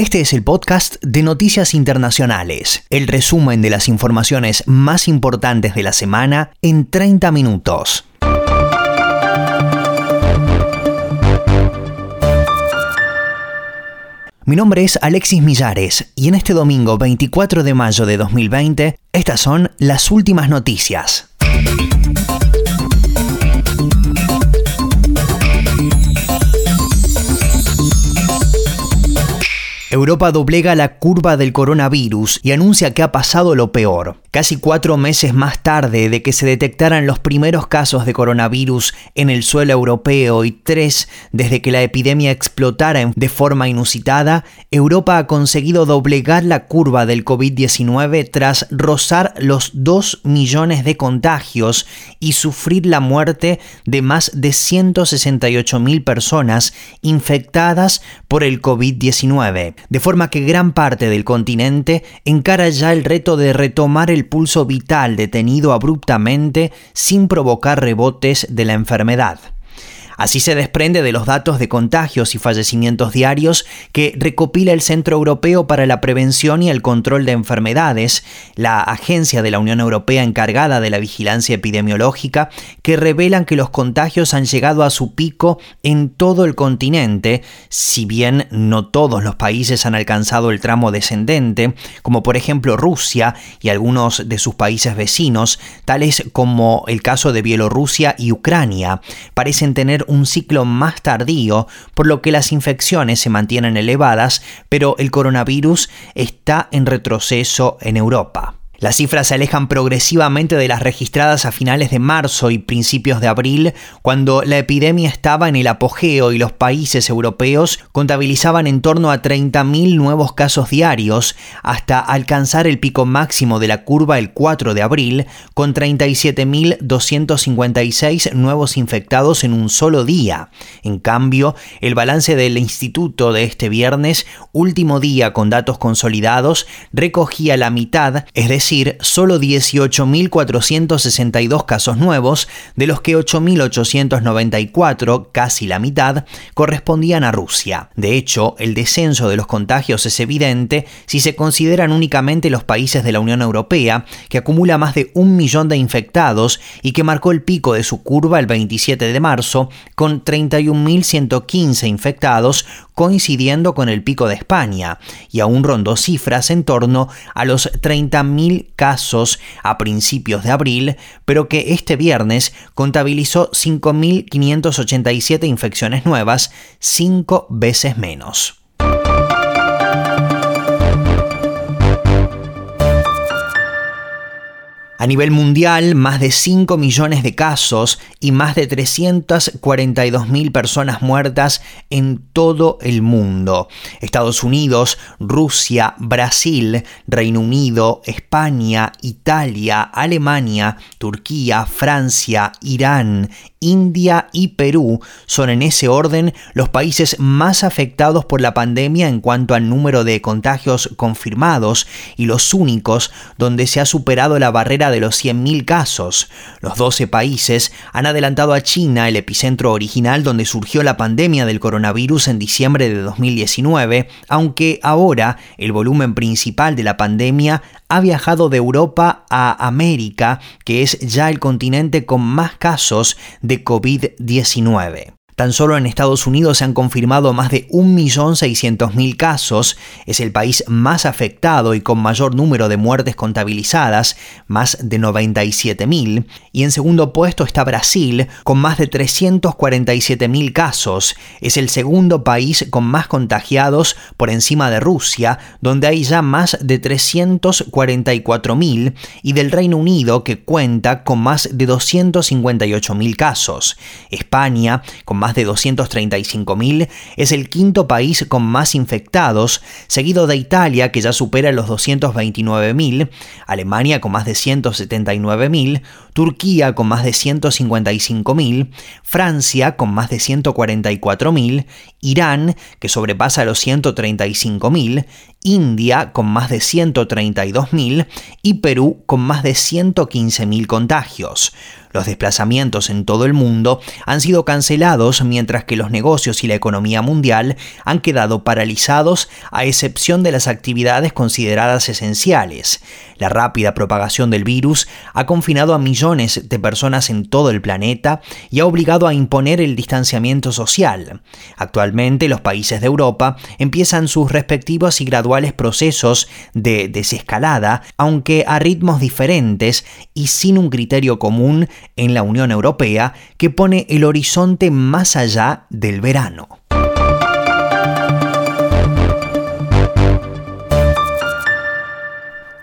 Este es el podcast de Noticias Internacionales, el resumen de las informaciones más importantes de la semana en 30 minutos. Mi nombre es Alexis Millares y en este domingo 24 de mayo de 2020, estas son las últimas noticias. Europa doblega la curva del coronavirus y anuncia que ha pasado lo peor. Casi cuatro meses más tarde de que se detectaran los primeros casos de coronavirus en el suelo europeo y tres desde que la epidemia explotara de forma inusitada, Europa ha conseguido doblegar la curva del COVID-19 tras rozar los 2 millones de contagios y sufrir la muerte de más de 168 mil personas infectadas por el COVID-19 de forma que gran parte del continente encara ya el reto de retomar el pulso vital detenido abruptamente sin provocar rebotes de la enfermedad. Así se desprende de los datos de contagios y fallecimientos diarios que recopila el Centro Europeo para la Prevención y el Control de Enfermedades, la agencia de la Unión Europea encargada de la vigilancia epidemiológica, que revelan que los contagios han llegado a su pico en todo el continente, si bien no todos los países han alcanzado el tramo descendente, como por ejemplo Rusia y algunos de sus países vecinos, tales como el caso de Bielorrusia y Ucrania, parecen tener un ciclo más tardío, por lo que las infecciones se mantienen elevadas, pero el coronavirus está en retroceso en Europa. Las cifras se alejan progresivamente de las registradas a finales de marzo y principios de abril, cuando la epidemia estaba en el apogeo y los países europeos contabilizaban en torno a 30.000 nuevos casos diarios, hasta alcanzar el pico máximo de la curva el 4 de abril, con 37.256 nuevos infectados en un solo día. En cambio, el balance del instituto de este viernes, último día con datos consolidados, recogía la mitad, es decir, solo 18.462 casos nuevos, de los que 8.894, casi la mitad, correspondían a Rusia. De hecho, el descenso de los contagios es evidente si se consideran únicamente los países de la Unión Europea, que acumula más de un millón de infectados y que marcó el pico de su curva el 27 de marzo, con 31.115 infectados, coincidiendo con el pico de España, y aún rondó cifras en torno a los 30.000 casos a principios de abril, pero que este viernes contabilizó 5.587 infecciones nuevas, cinco veces menos. A nivel mundial, más de 5 millones de casos y más de 342 mil personas muertas en todo el mundo. Estados Unidos, Rusia, Brasil, Reino Unido, España, Italia, Alemania, Turquía, Francia, Irán, India y Perú son en ese orden los países más afectados por la pandemia en cuanto al número de contagios confirmados y los únicos donde se ha superado la barrera de los 100.000 casos. Los 12 países han adelantado a China, el epicentro original donde surgió la pandemia del coronavirus en diciembre de 2019, aunque ahora el volumen principal de la pandemia ha viajado de Europa a América, que es ya el continente con más casos de COVID-19. Tan solo en Estados Unidos se han confirmado más de 1.600.000 casos, es el país más afectado y con mayor número de muertes contabilizadas, más de 97.000, y en segundo puesto está Brasil, con más de 347.000 casos, es el segundo país con más contagiados por encima de Rusia, donde hay ya más de 344.000, y del Reino Unido, que cuenta con más de 258.000 casos. España, con más de 235.000, es el quinto país con más infectados, seguido de Italia, que ya supera los 229.000, Alemania con más de 179.000, Turquía con más de 155.000, Francia con más de 144.000, Irán, que sobrepasa los 135.000, India con más de 132.000 y Perú con más de 115.000 contagios. Los desplazamientos en todo el mundo han sido cancelados mientras que los negocios y la economía mundial han quedado paralizados a excepción de las actividades consideradas esenciales. La rápida propagación del virus ha confinado a millones de personas en todo el planeta y ha obligado a imponer el distanciamiento social. Actualmente los países de Europa empiezan sus respectivos y graduales procesos de desescalada, aunque a ritmos diferentes y sin un criterio común en la Unión Europea que pone el horizonte más allá del verano.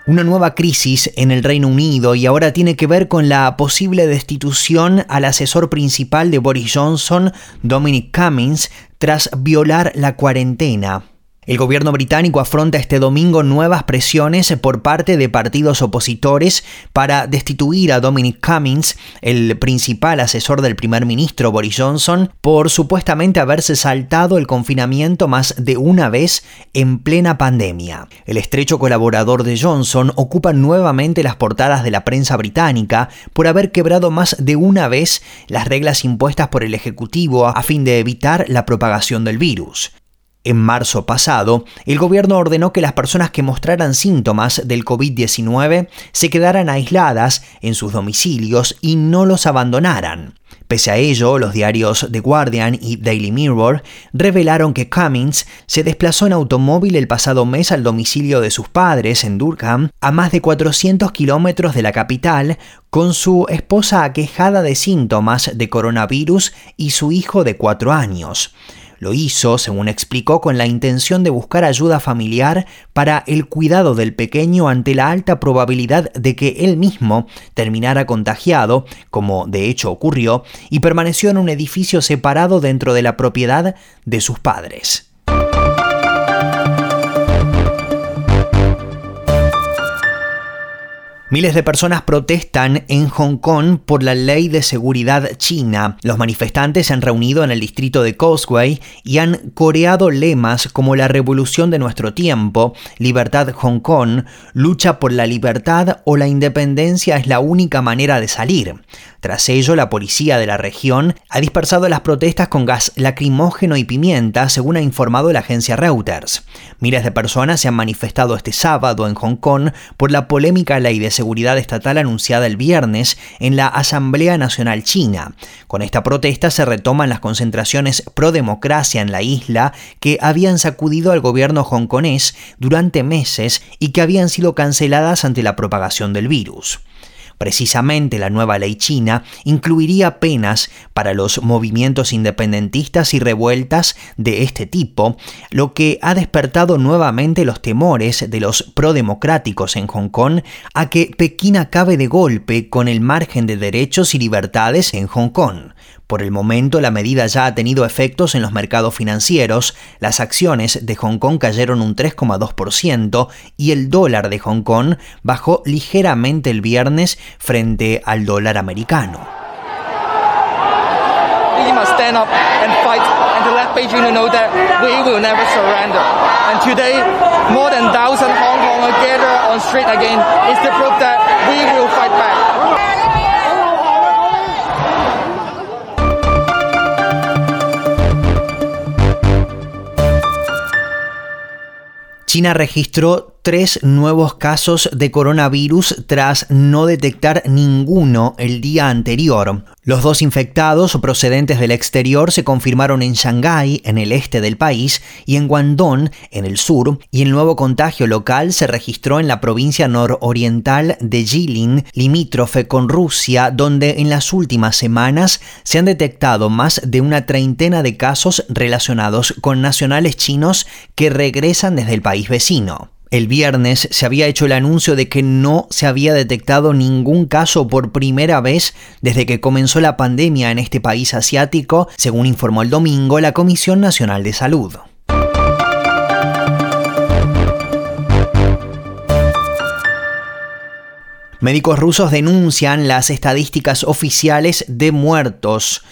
Una nueva crisis en el Reino Unido y ahora tiene que ver con la posible destitución al asesor principal de Boris Johnson, Dominic Cummings, tras violar la cuarentena. El gobierno británico afronta este domingo nuevas presiones por parte de partidos opositores para destituir a Dominic Cummings, el principal asesor del primer ministro Boris Johnson, por supuestamente haberse saltado el confinamiento más de una vez en plena pandemia. El estrecho colaborador de Johnson ocupa nuevamente las portadas de la prensa británica por haber quebrado más de una vez las reglas impuestas por el Ejecutivo a fin de evitar la propagación del virus. En marzo pasado, el gobierno ordenó que las personas que mostraran síntomas del COVID-19 se quedaran aisladas en sus domicilios y no los abandonaran. Pese a ello, los diarios The Guardian y Daily Mirror revelaron que Cummings se desplazó en automóvil el pasado mes al domicilio de sus padres en Durham, a más de 400 kilómetros de la capital, con su esposa aquejada de síntomas de coronavirus y su hijo de cuatro años. Lo hizo, según explicó, con la intención de buscar ayuda familiar para el cuidado del pequeño ante la alta probabilidad de que él mismo terminara contagiado, como de hecho ocurrió, y permaneció en un edificio separado dentro de la propiedad de sus padres. Miles de personas protestan en Hong Kong por la ley de seguridad china. Los manifestantes se han reunido en el distrito de Causeway y han coreado lemas como la revolución de nuestro tiempo, libertad Hong Kong, lucha por la libertad o la independencia es la única manera de salir. Tras ello, la policía de la región ha dispersado las protestas con gas lacrimógeno y pimienta, según ha informado la agencia Reuters. Miles de personas se han manifestado este sábado en Hong Kong por la polémica ley de seguridad estatal anunciada el viernes en la Asamblea Nacional China. Con esta protesta se retoman las concentraciones pro democracia en la isla que habían sacudido al gobierno hongkonés durante meses y que habían sido canceladas ante la propagación del virus. Precisamente la nueva ley china incluiría penas para los movimientos independentistas y revueltas de este tipo, lo que ha despertado nuevamente los temores de los prodemocráticos en Hong Kong a que Pekín acabe de golpe con el margen de derechos y libertades en Hong Kong. Por el momento, la medida ya ha tenido efectos en los mercados financieros, las acciones de Hong Kong cayeron un 3,2% y el dólar de Hong Kong bajó ligeramente el viernes frente al dólar americano. China registró tres nuevos casos de coronavirus tras no detectar ninguno el día anterior. Los dos infectados procedentes del exterior se confirmaron en Shanghái, en el este del país, y en Guangdong, en el sur, y el nuevo contagio local se registró en la provincia nororiental de Jilin, limítrofe con Rusia, donde en las últimas semanas se han detectado más de una treintena de casos relacionados con nacionales chinos que regresan desde el país vecino. El viernes se había hecho el anuncio de que no se había detectado ningún caso por primera vez desde que comenzó la pandemia en este país asiático, según informó el domingo la Comisión Nacional de Salud. Médicos rusos denuncian las estadísticas oficiales de muertos.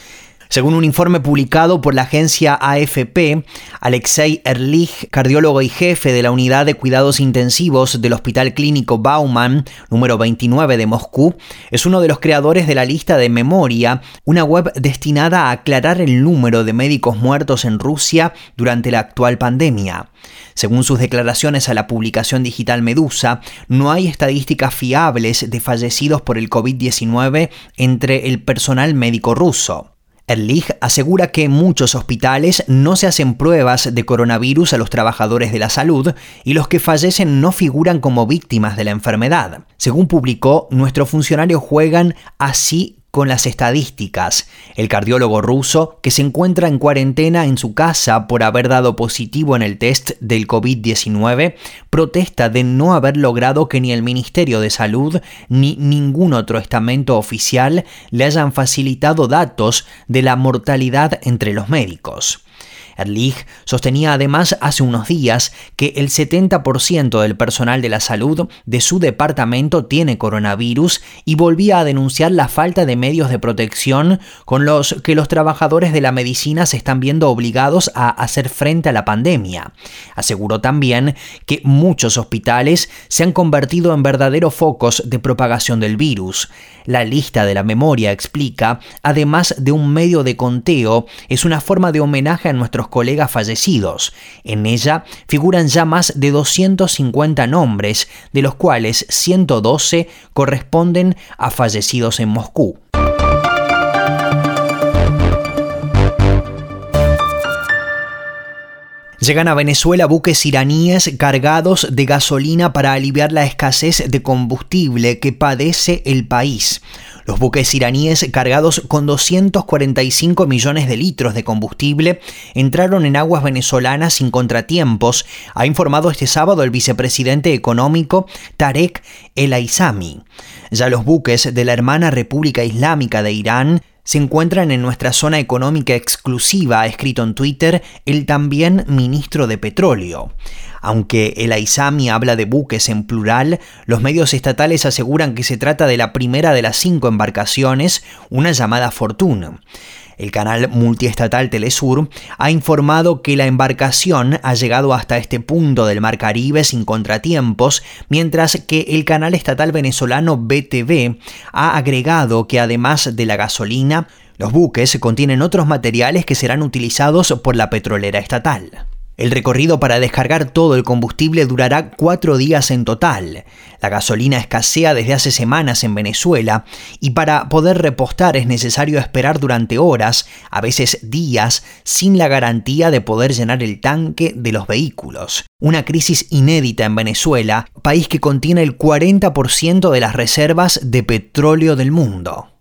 Según un informe publicado por la agencia AFP, Alexei Erlich, cardiólogo y jefe de la unidad de cuidados intensivos del Hospital Clínico Bauman, número 29 de Moscú, es uno de los creadores de la lista de Memoria, una web destinada a aclarar el número de médicos muertos en Rusia durante la actual pandemia. Según sus declaraciones a la publicación digital Medusa, no hay estadísticas fiables de fallecidos por el COVID-19 entre el personal médico ruso. Erlich asegura que en muchos hospitales no se hacen pruebas de coronavirus a los trabajadores de la salud y los que fallecen no figuran como víctimas de la enfermedad. Según publicó, nuestros funcionarios juegan así con las estadísticas. El cardiólogo ruso, que se encuentra en cuarentena en su casa por haber dado positivo en el test del COVID-19, protesta de no haber logrado que ni el Ministerio de Salud ni ningún otro estamento oficial le hayan facilitado datos de la mortalidad entre los médicos. Erlich sostenía además hace unos días que el 70% del personal de la salud de su departamento tiene coronavirus y volvía a denunciar la falta de medios de protección con los que los trabajadores de la medicina se están viendo obligados a hacer frente a la pandemia. Aseguró también que muchos hospitales se han convertido en verdaderos focos de propagación del virus. La lista de la memoria explica, además de un medio de conteo, es una forma de homenaje a nuestros colegas fallecidos. En ella figuran ya más de 250 nombres, de los cuales 112 corresponden a fallecidos en Moscú. Llegan a Venezuela buques iraníes cargados de gasolina para aliviar la escasez de combustible que padece el país. Los buques iraníes cargados con 245 millones de litros de combustible entraron en aguas venezolanas sin contratiempos, ha informado este sábado el vicepresidente económico Tarek El Aizami. Ya los buques de la hermana República Islámica de Irán se encuentran en nuestra zona económica exclusiva, ha escrito en Twitter el también ministro de Petróleo. Aunque el Aizami habla de buques en plural, los medios estatales aseguran que se trata de la primera de las cinco embarcaciones, una llamada Fortuna. El canal multiestatal Telesur ha informado que la embarcación ha llegado hasta este punto del Mar Caribe sin contratiempos, mientras que el canal estatal venezolano BTV ha agregado que además de la gasolina, los buques contienen otros materiales que serán utilizados por la petrolera estatal. El recorrido para descargar todo el combustible durará cuatro días en total. La gasolina escasea desde hace semanas en Venezuela y para poder repostar es necesario esperar durante horas, a veces días, sin la garantía de poder llenar el tanque de los vehículos. Una crisis inédita en Venezuela, país que contiene el 40% de las reservas de petróleo del mundo.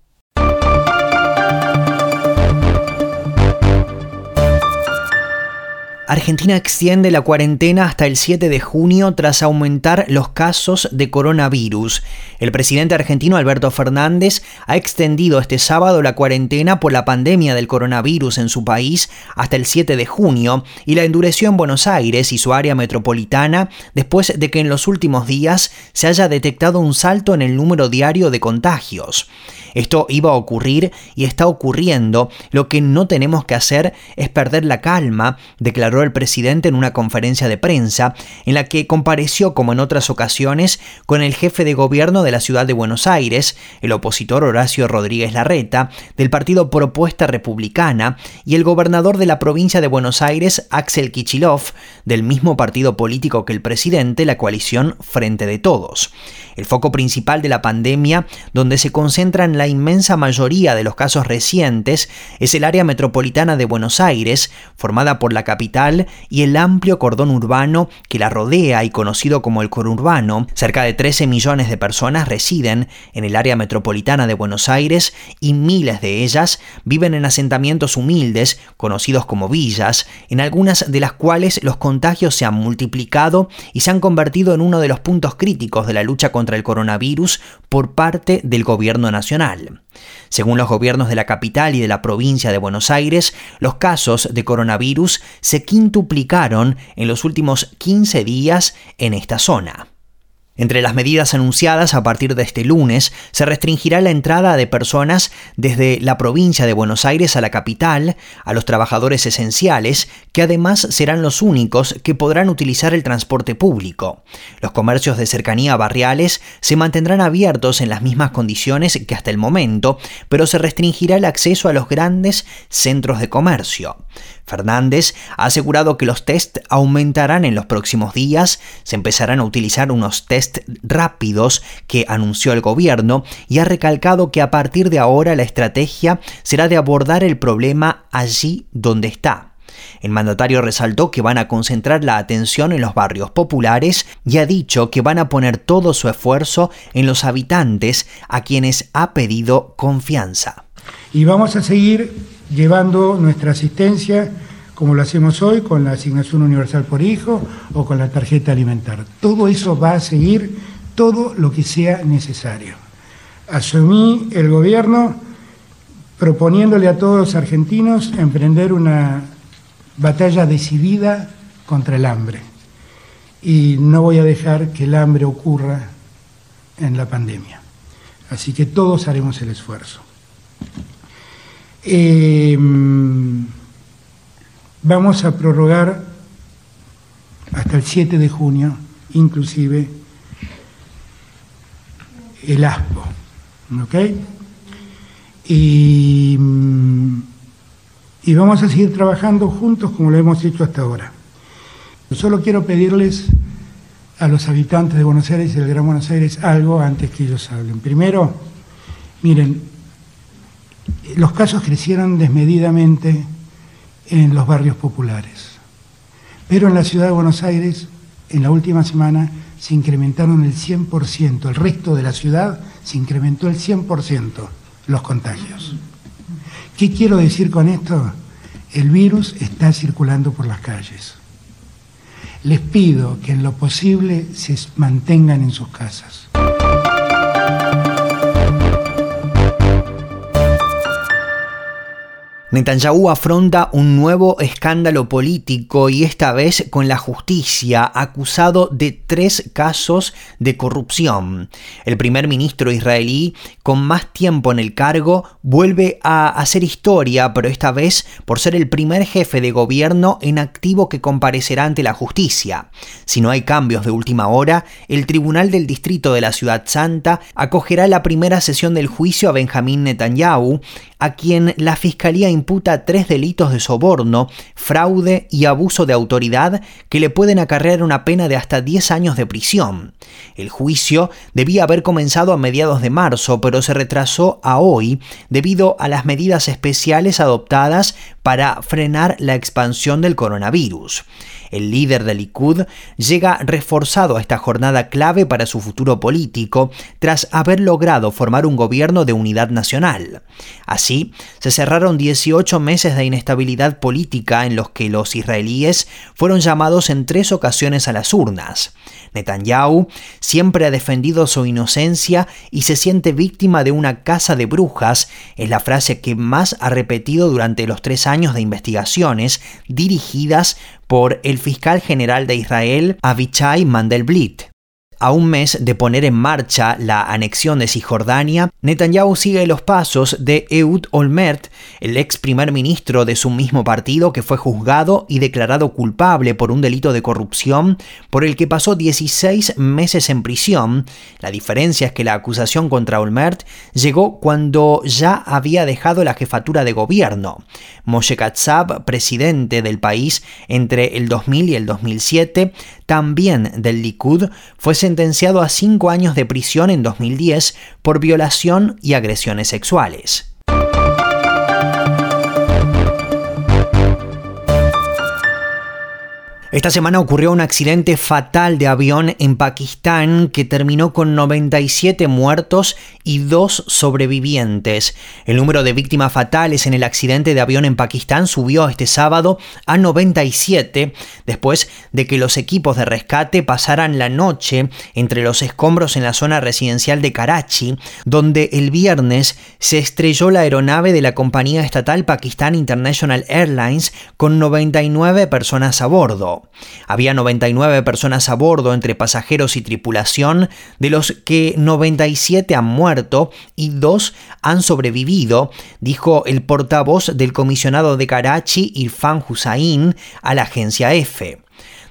Argentina extiende la cuarentena hasta el 7 de junio tras aumentar los casos de coronavirus. El presidente argentino Alberto Fernández ha extendido este sábado la cuarentena por la pandemia del coronavirus en su país hasta el 7 de junio y la endureció en Buenos Aires y su área metropolitana después de que en los últimos días se haya detectado un salto en el número diario de contagios. Esto iba a ocurrir y está ocurriendo. Lo que no tenemos que hacer es perder la calma, declaró el presidente en una conferencia de prensa en la que compareció, como en otras ocasiones, con el jefe de gobierno de la ciudad de Buenos Aires, el opositor Horacio Rodríguez Larreta, del partido Propuesta Republicana, y el gobernador de la provincia de Buenos Aires, Axel Kichilov, del mismo partido político que el presidente, la coalición Frente de Todos. El foco principal de la pandemia, donde se concentran la inmensa mayoría de los casos recientes es el área metropolitana de Buenos Aires, formada por la y el amplio cordón urbano que la rodea y conocido como el conurbano. Cerca de 13 millones de personas residen en el área metropolitana de Buenos Aires y miles de ellas viven en asentamientos humildes, conocidos como villas, en algunas de las cuales los contagios se han multiplicado y se han convertido en uno de los puntos críticos de la lucha contra el coronavirus por parte del gobierno nacional. Según los gobiernos de la capital y de la provincia de Buenos Aires, los casos de coronavirus se quintuplicaron en los últimos 15 días en esta zona. Entre las medidas anunciadas a partir de este lunes, se restringirá la entrada de personas desde la provincia de Buenos Aires a la capital, a los trabajadores esenciales, que además serán los únicos que podrán utilizar el transporte público. Los comercios de cercanía barriales se mantendrán abiertos en las mismas condiciones que hasta el momento, pero se restringirá el acceso a los grandes centros de comercio. Fernández ha asegurado que los test aumentarán en los próximos días, se empezarán a utilizar unos test rápidos que anunció el gobierno y ha recalcado que a partir de ahora la estrategia será de abordar el problema allí donde está. El mandatario resaltó que van a concentrar la atención en los barrios populares y ha dicho que van a poner todo su esfuerzo en los habitantes a quienes ha pedido confianza. Y vamos a seguir llevando nuestra asistencia como lo hacemos hoy con la asignación universal por hijo o con la tarjeta alimentar. Todo eso va a seguir todo lo que sea necesario. Asumí el gobierno proponiéndole a todos los argentinos emprender una batalla decidida contra el hambre. Y no voy a dejar que el hambre ocurra en la pandemia. Así que todos haremos el esfuerzo. Eh, vamos a prorrogar hasta el 7 de junio, inclusive, el ASPO. ¿Ok? Y, y vamos a seguir trabajando juntos como lo hemos hecho hasta ahora. Solo quiero pedirles a los habitantes de Buenos Aires y del Gran Buenos Aires algo antes que ellos hablen. Primero, miren, los casos crecieron desmedidamente en los barrios populares. Pero en la ciudad de Buenos Aires, en la última semana, se incrementaron el 100%. El resto de la ciudad se incrementó el 100% los contagios. ¿Qué quiero decir con esto? El virus está circulando por las calles. Les pido que en lo posible se mantengan en sus casas. Netanyahu afronta un nuevo escándalo político y esta vez con la justicia, acusado de tres casos de corrupción. El primer ministro israelí, con más tiempo en el cargo, vuelve a hacer historia, pero esta vez por ser el primer jefe de gobierno en activo que comparecerá ante la justicia. Si no hay cambios de última hora, el Tribunal del Distrito de la Ciudad Santa acogerá la primera sesión del juicio a Benjamín Netanyahu, a quien la Fiscalía tres delitos de soborno, fraude y abuso de autoridad que le pueden acarrear una pena de hasta 10 años de prisión. El juicio debía haber comenzado a mediados de marzo, pero se retrasó a hoy debido a las medidas especiales adoptadas para frenar la expansión del coronavirus. El líder del Likud llega reforzado a esta jornada clave para su futuro político tras haber logrado formar un gobierno de unidad nacional. Así, se cerraron 18 meses de inestabilidad política en los que los israelíes fueron llamados en tres ocasiones a las urnas. Netanyahu siempre ha defendido su inocencia y se siente víctima de una casa de brujas, es la frase que más ha repetido durante los tres años de investigaciones dirigidas por el fiscal general de Israel, Avichai Mandelblit. A un mes de poner en marcha la anexión de Cisjordania, Netanyahu sigue los pasos de Ehud Olmert, el ex primer ministro de su mismo partido que fue juzgado y declarado culpable por un delito de corrupción por el que pasó 16 meses en prisión. La diferencia es que la acusación contra Olmert llegó cuando ya había dejado la jefatura de gobierno. Moshe Katsav, presidente del país entre el 2000 y el 2007, también del Likud, fue sentenciado a cinco años de prisión en 2010 por violación y agresiones sexuales. Esta semana ocurrió un accidente fatal de avión en Pakistán que terminó con 97 muertos y dos sobrevivientes. El número de víctimas fatales en el accidente de avión en Pakistán subió este sábado a 97 después de que los equipos de rescate pasaran la noche entre los escombros en la zona residencial de Karachi, donde el viernes se estrelló la aeronave de la compañía estatal Pakistan International Airlines con 99 personas a bordo. Había 99 personas a bordo entre pasajeros y tripulación, de los que 97 han muerto y dos han sobrevivido, dijo el portavoz del comisionado de Karachi, Irfan Hussain, a la agencia EFE.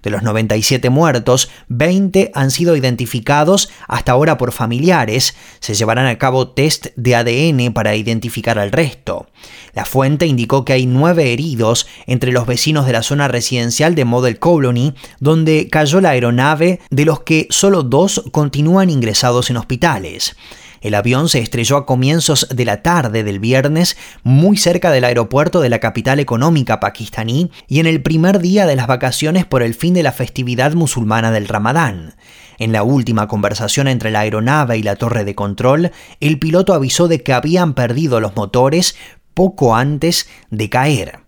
De los 97 muertos, 20 han sido identificados hasta ahora por familiares. Se llevarán a cabo test de ADN para identificar al resto. La fuente indicó que hay nueve heridos entre los vecinos de la zona residencial de Model Colony, donde cayó la aeronave, de los que solo dos continúan ingresados en hospitales. El avión se estrelló a comienzos de la tarde del viernes muy cerca del aeropuerto de la capital económica pakistaní y en el primer día de las vacaciones por el fin de la festividad musulmana del Ramadán. En la última conversación entre la aeronave y la torre de control, el piloto avisó de que habían perdido los motores poco antes de caer.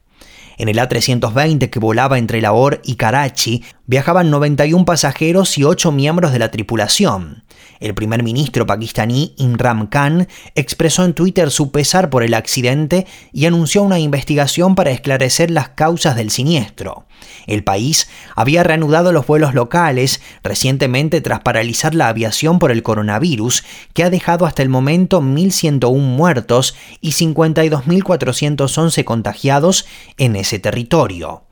En el A320 que volaba entre Lahore y Karachi viajaban 91 pasajeros y 8 miembros de la tripulación. El primer ministro pakistaní Imran Khan expresó en Twitter su pesar por el accidente y anunció una investigación para esclarecer las causas del siniestro. El país había reanudado los vuelos locales recientemente tras paralizar la aviación por el coronavirus, que ha dejado hasta el momento 1.101 muertos y 52.411 contagiados en ese territorio.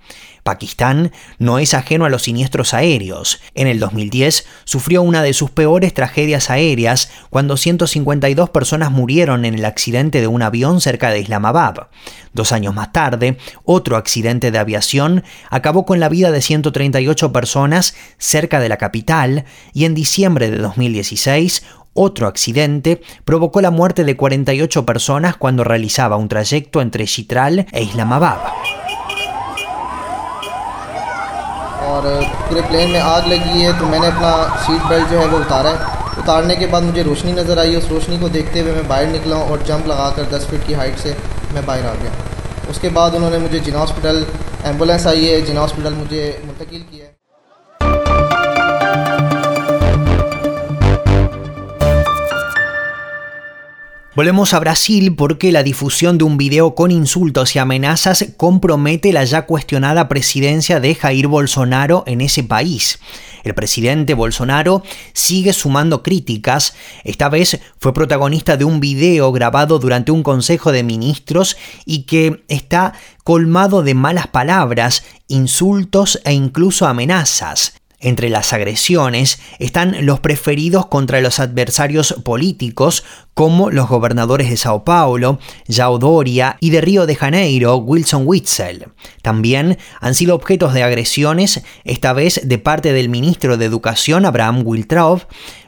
Pakistán no es ajeno a los siniestros aéreos. En el 2010 sufrió una de sus peores tragedias aéreas cuando 152 personas murieron en el accidente de un avión cerca de Islamabad. Dos años más tarde, otro accidente de aviación acabó con la vida de 138 personas cerca de la capital y en diciembre de 2016 otro accidente provocó la muerte de 48 personas cuando realizaba un trayecto entre Chitral e Islamabad. और पूरे प्लेन में आग लगी है तो मैंने अपना seat belt जो है वो उतारा है। उतारने के बाद मुझे रोशनी नज़र आई, उस रोशनी को देखते हुए मैं बाहर निकला और जंप लगा कर दस फीट की हाइट से मैं बाहर आ गया। उसके बाद उन्होंने मुझे जिना हॉस्पिटल एंबुलेंस आई है, जिना हॉस्पिटल मुझे मुंतकिल किया Volvemos a Brasil porque la difusión de un video con insultos y amenazas compromete la ya cuestionada presidencia de Jair Bolsonaro en ese país. El presidente Bolsonaro sigue sumando críticas. Esta vez fue protagonista de un video grabado durante un consejo de ministros y que está colmado de malas palabras, insultos e incluso amenazas. Entre las agresiones están los preferidos contra los adversarios políticos, como los gobernadores de Sao Paulo, Jao Doria, y de Río de Janeiro, Wilson Witzel. También han sido objetos de agresiones, esta vez de parte del ministro de Educación, Abraham Wiltraub,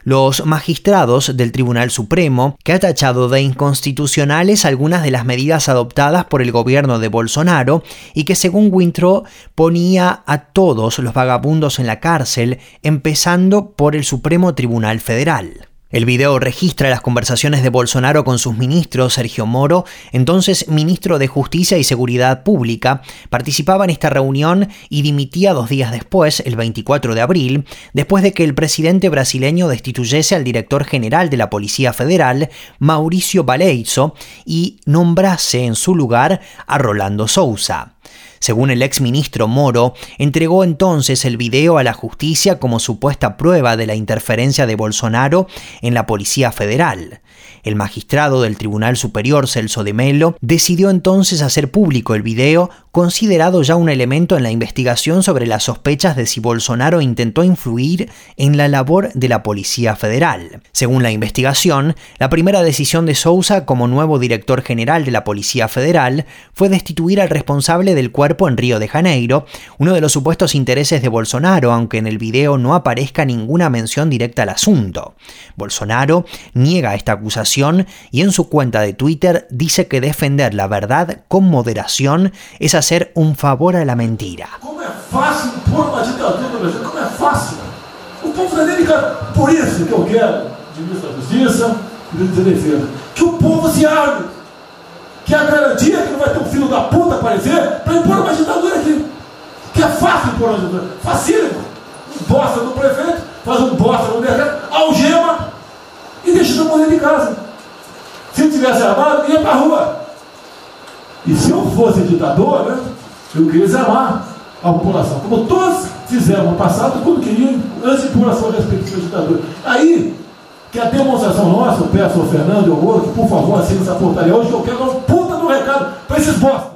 los magistrados del Tribunal Supremo, que ha tachado de inconstitucionales algunas de las medidas adoptadas por el gobierno de Bolsonaro y que según Wintro ponía a todos los vagabundos en la cárcel, empezando por el Supremo Tribunal Federal. El video registra las conversaciones de Bolsonaro con sus ministros, Sergio Moro, entonces ministro de Justicia y Seguridad Pública, participaba en esta reunión y dimitía dos días después, el 24 de abril, después de que el presidente brasileño destituyese al director general de la Policía Federal, Mauricio Baleizo, y nombrase en su lugar a Rolando Souza. Según el ex ministro Moro, entregó entonces el video a la justicia como supuesta prueba de la interferencia de Bolsonaro en la Policía Federal. El magistrado del Tribunal Superior, Celso de Melo, decidió entonces hacer público el video, considerado ya un elemento en la investigación sobre las sospechas de si Bolsonaro intentó influir en la labor de la Policía Federal. Según la investigación, la primera decisión de Sousa como nuevo director general de la Policía Federal fue destituir al responsable del cuerpo en Río de Janeiro, uno de los supuestos intereses de Bolsonaro, aunque en el video no aparezca ninguna mención directa al asunto. Bolsonaro niega esta acusación y en su cuenta de Twitter dice que defender la verdad con moderación es hacer un favor a la mentira. Como é fácil pôr uma ditadura no Brasil? Como é fácil? O povo brasileiro, por isso que eu quero, de ministro da Justiça, ministro da Defesa, que o povo se arme, que a garantia que não vai ter um filho da puta aparecer para impor uma ditadura aqui. Que é fácil impor uma ditadura. Facílimo. Bosta no prefeito, faz um bosta no decreto, algema e deixa todo mundo de casa. Se tivesse armado, ia para a rua. E se eu fosse ditador, né, eu queria desarmar. a população, como todos fizeram no passado quando queriam, antes de sua respectiva ditadura. Aí, que a demonstração nossa, eu peço ao Fernando e ao Moro por favor assinem essa portaria hoje, que eu quero dar um puta do recado para esses bosta.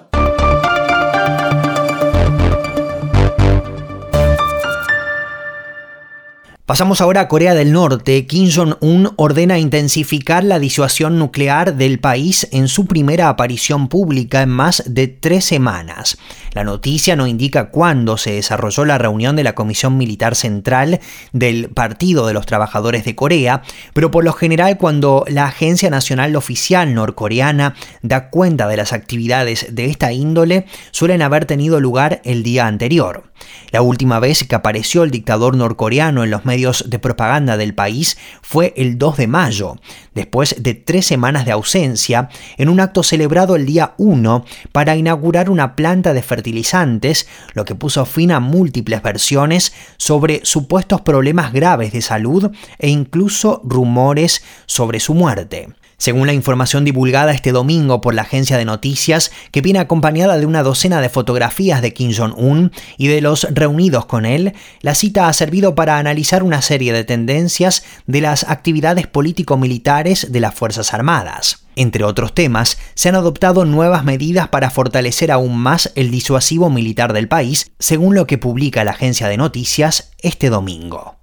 Pasamos ahora a Corea del Norte. Kim Jong-un ordena intensificar la disuasión nuclear del país en su primera aparición pública en más de tres semanas. La noticia no indica cuándo se desarrolló la reunión de la Comisión Militar Central del Partido de los Trabajadores de Corea, pero por lo general cuando la Agencia Nacional Oficial norcoreana da cuenta de las actividades de esta índole, suelen haber tenido lugar el día anterior. La última vez que apareció el dictador norcoreano en los medios de propaganda del país fue el 2 de mayo, después de tres semanas de ausencia, en un acto celebrado el día 1 para inaugurar una planta de fertilizantes, lo que puso fin a múltiples versiones sobre supuestos problemas graves de salud e incluso rumores sobre su muerte. Según la información divulgada este domingo por la agencia de noticias, que viene acompañada de una docena de fotografías de Kim Jong-un y de los reunidos con él, la cita ha servido para analizar una serie de tendencias de las actividades político-militares de las Fuerzas Armadas. Entre otros temas, se han adoptado nuevas medidas para fortalecer aún más el disuasivo militar del país, según lo que publica la agencia de noticias este domingo.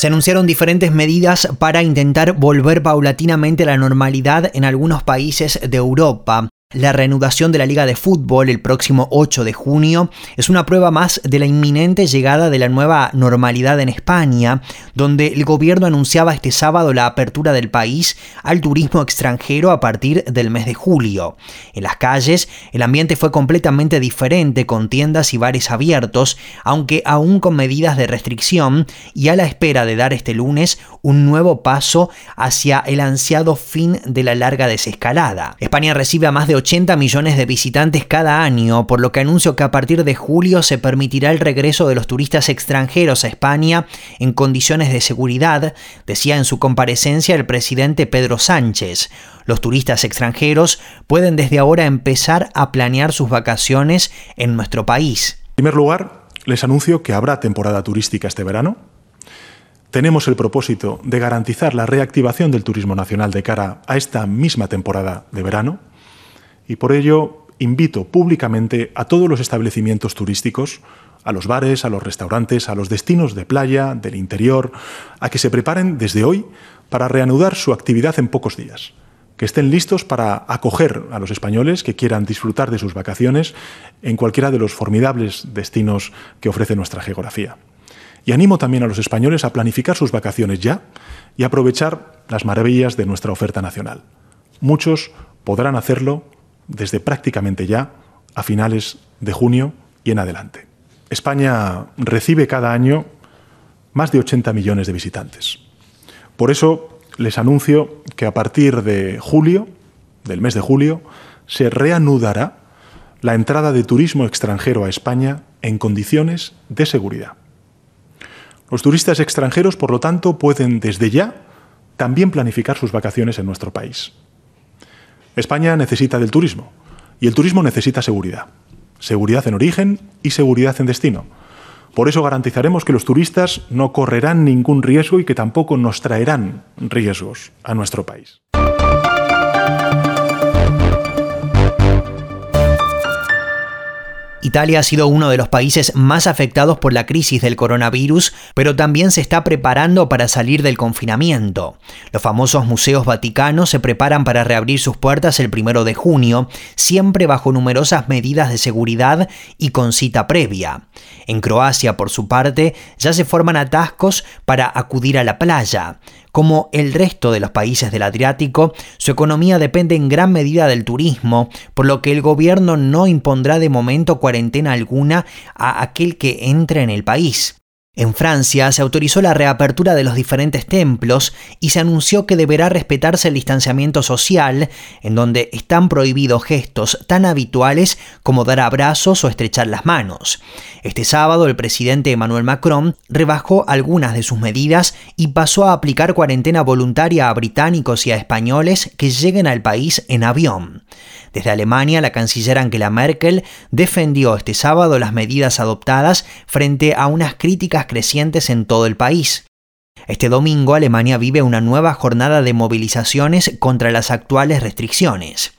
Se anunciaron diferentes medidas para intentar volver paulatinamente a la normalidad en algunos países de Europa. La reanudación de la Liga de Fútbol el próximo 8 de junio es una prueba más de la inminente llegada de la nueva normalidad en España, donde el gobierno anunciaba este sábado la apertura del país al turismo extranjero a partir del mes de julio. En las calles, el ambiente fue completamente diferente, con tiendas y bares abiertos, aunque aún con medidas de restricción, y a la espera de dar este lunes un nuevo paso hacia el ansiado fin de la larga desescalada. España recibe a más de 80 millones de visitantes cada año, por lo que anuncio que a partir de julio se permitirá el regreso de los turistas extranjeros a España en condiciones de seguridad, decía en su comparecencia el presidente Pedro Sánchez. Los turistas extranjeros pueden desde ahora empezar a planear sus vacaciones en nuestro país. En primer lugar, les anuncio que habrá temporada turística este verano. Tenemos el propósito de garantizar la reactivación del turismo nacional de cara a esta misma temporada de verano y por ello invito públicamente a todos los establecimientos turísticos, a los bares, a los restaurantes, a los destinos de playa, del interior, a que se preparen desde hoy para reanudar su actividad en pocos días, que estén listos para acoger a los españoles que quieran disfrutar de sus vacaciones en cualquiera de los formidables destinos que ofrece nuestra geografía. Y animo también a los españoles a planificar sus vacaciones ya y aprovechar las maravillas de nuestra oferta nacional. Muchos podrán hacerlo desde prácticamente ya a finales de junio y en adelante. España recibe cada año más de 80 millones de visitantes. Por eso les anuncio que a partir de julio, del mes de julio, se reanudará la entrada de turismo extranjero a España en condiciones de seguridad. Los turistas extranjeros, por lo tanto, pueden desde ya también planificar sus vacaciones en nuestro país. España necesita del turismo y el turismo necesita seguridad. Seguridad en origen y seguridad en destino. Por eso garantizaremos que los turistas no correrán ningún riesgo y que tampoco nos traerán riesgos a nuestro país. Italia ha sido uno de los países más afectados por la crisis del coronavirus, pero también se está preparando para salir del confinamiento. Los famosos museos vaticanos se preparan para reabrir sus puertas el primero de junio, siempre bajo numerosas medidas de seguridad y con cita previa. En Croacia, por su parte, ya se forman atascos para acudir a la playa. Como el resto de los países del Adriático, su economía depende en gran medida del turismo, por lo que el gobierno no impondrá de momento cuarentena alguna a aquel que entre en el país. En Francia se autorizó la reapertura de los diferentes templos y se anunció que deberá respetarse el distanciamiento social, en donde están prohibidos gestos tan habituales como dar abrazos o estrechar las manos. Este sábado el presidente Emmanuel Macron rebajó algunas de sus medidas y pasó a aplicar cuarentena voluntaria a británicos y a españoles que lleguen al país en avión. Desde Alemania, la canciller Angela Merkel defendió este sábado las medidas adoptadas frente a unas críticas crecientes en todo el país. Este domingo Alemania vive una nueva jornada de movilizaciones contra las actuales restricciones.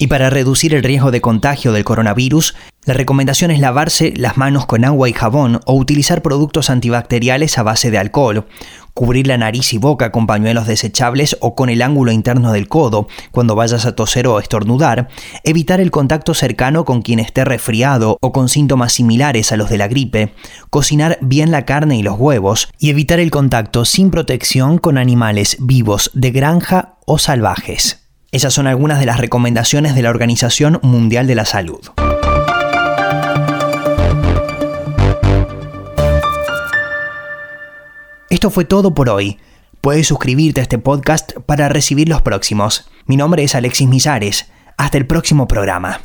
Y para reducir el riesgo de contagio del coronavirus, la recomendación es lavarse las manos con agua y jabón o utilizar productos antibacteriales a base de alcohol, cubrir la nariz y boca con pañuelos desechables o con el ángulo interno del codo cuando vayas a toser o estornudar, evitar el contacto cercano con quien esté resfriado o con síntomas similares a los de la gripe, cocinar bien la carne y los huevos y evitar el contacto sin protección con animales vivos de granja o salvajes. Esas son algunas de las recomendaciones de la Organización Mundial de la Salud. Esto fue todo por hoy. Puedes suscribirte a este podcast para recibir los próximos. Mi nombre es Alexis Misares. Hasta el próximo programa.